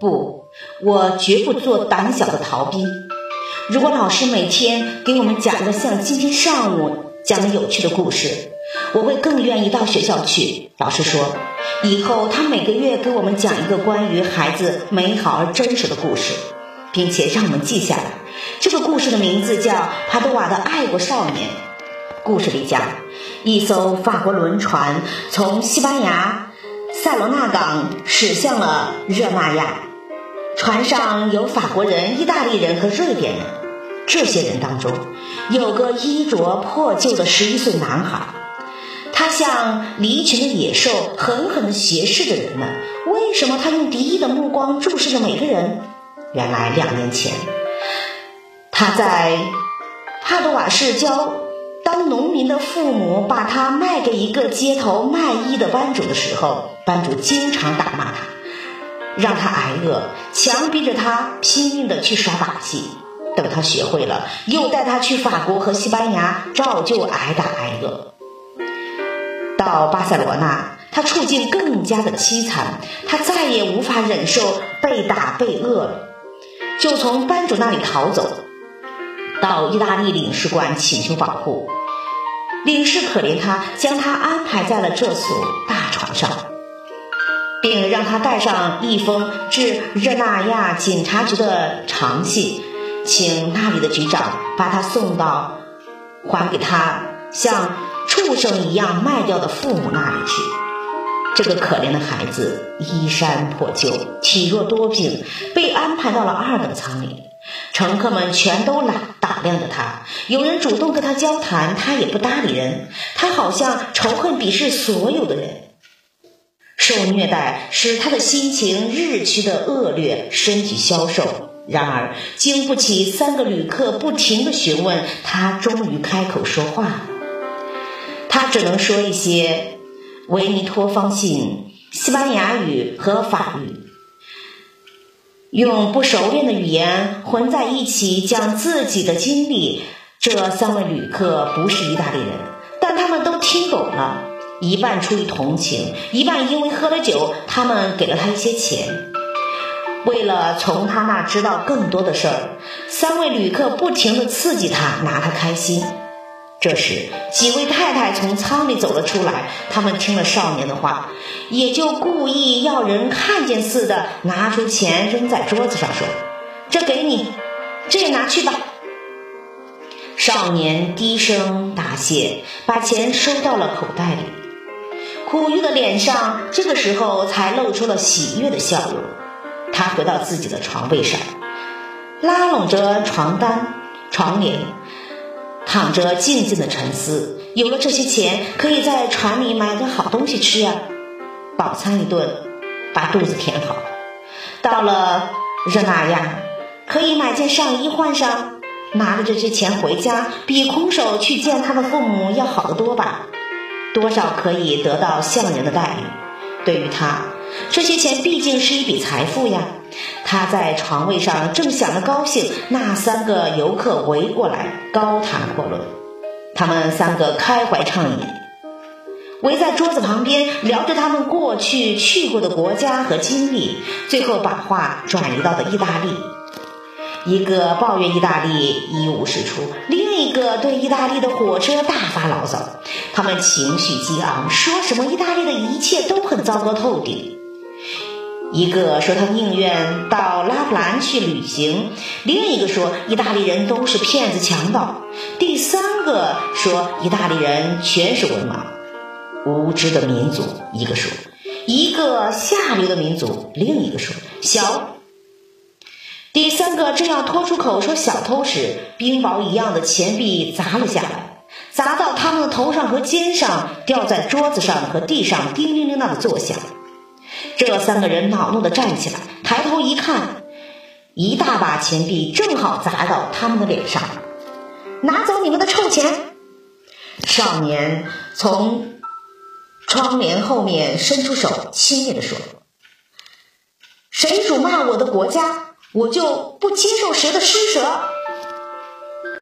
不，我绝不做胆小的逃兵。如果老师每天给我们讲个像今天上午讲的有趣的故事，我会更愿意到学校去。老师说，以后他每个月给我们讲一个关于孩子美好而真实的故事，并且让我们记下来。这个故事的名字叫《帕多瓦的爱国少年》。故事里讲，一艘法国轮船从西班牙。塞罗纳港驶向了热那亚，船上有法国人、意大利人和瑞典人。这些人当中，有个衣着破旧的十一岁男孩，他像离群的野兽，狠狠地斜视着人们。为什么他用敌意的目光注视着每个人？原来两年前，他在帕多瓦市郊。当农民的父母把他卖给一个街头卖艺的班主的时候，班主经常打骂他，让他挨饿，强逼着他拼命的去耍把戏。等他学会了，又带他去法国和西班牙，照旧挨打挨饿。到巴塞罗那，他处境更加的凄惨，他再也无法忍受被打被饿了，就从班主那里逃走。到意大利领事馆请求保护，领事可怜他，将他安排在了这所大床上，并让他带上一封致热那亚警察局的长信，请那里的局长把他送到还给他像畜生一样卖掉的父母那里去。这个可怜的孩子衣衫破旧，体弱多病，被安排到了二等舱里。乘客们全都打打量着他，有人主动跟他交谈，他也不搭理人。他好像仇恨鄙视所有的人。受虐待使他的心情日趋的恶劣，身体消瘦。然而，经不起三个旅客不停的询问，他终于开口说话。他只能说一些维尼托方信、西班牙语和法语。用不熟练的语言混在一起讲自己的经历。这三位旅客不是意大利人，但他们都听懂了，一半出于同情，一半因为喝了酒。他们给了他一些钱，为了从他那知道更多的事儿，三位旅客不停地刺激他，拿他开心。这时，几位太太从舱里走了出来。他们听了少年的话，也就故意要人看见似的，拿出钱扔在桌子上，说：“这给你，这也拿去吧。”少年低声答谢，把钱收到了口袋里。苦玉的脸上这个时候才露出了喜悦的笑容。他回到自己的床位上，拉拢着床单、床帘。躺着静静的沉思，有了这些钱，可以在船里买点好东西吃呀，饱餐一顿，把肚子填好。到了热那亚，可以买件上衣换上，拿着这些钱回家，比空手去见他的父母要好得多吧？多少可以得到像人的待遇。对于他，这些钱毕竟是一笔财富呀。他在床位上正想着高兴，那三个游客围过来高谈阔论。他们三个开怀畅饮，围在桌子旁边聊着他们过去去过的国家和经历，最后把话转移到了意大利。一个抱怨意大利一无是处，一个对意大利的火车大发牢骚。他们情绪激昂，说什么意大利的一切都很糟糕透顶。一个说他宁愿到拉普兰去旅行，另一个说意大利人都是骗子强盗，第三个说意大利人全是文盲、无知的民族。一个说一个下流的民族，另一个说小。第三个正要脱出口说小偷时，冰雹一样的钱币砸了下来，砸到他们的头上和肩上，掉在桌子上和地上，叮铃铃铛的作响。这三个人恼怒的站起来，抬头一看，一大把钱币正好砸到他们的脸上。拿走你们的臭钱！少年从窗帘后面伸出手，轻蔑的说：“谁辱骂我的国家，我就不接受谁的施舍。”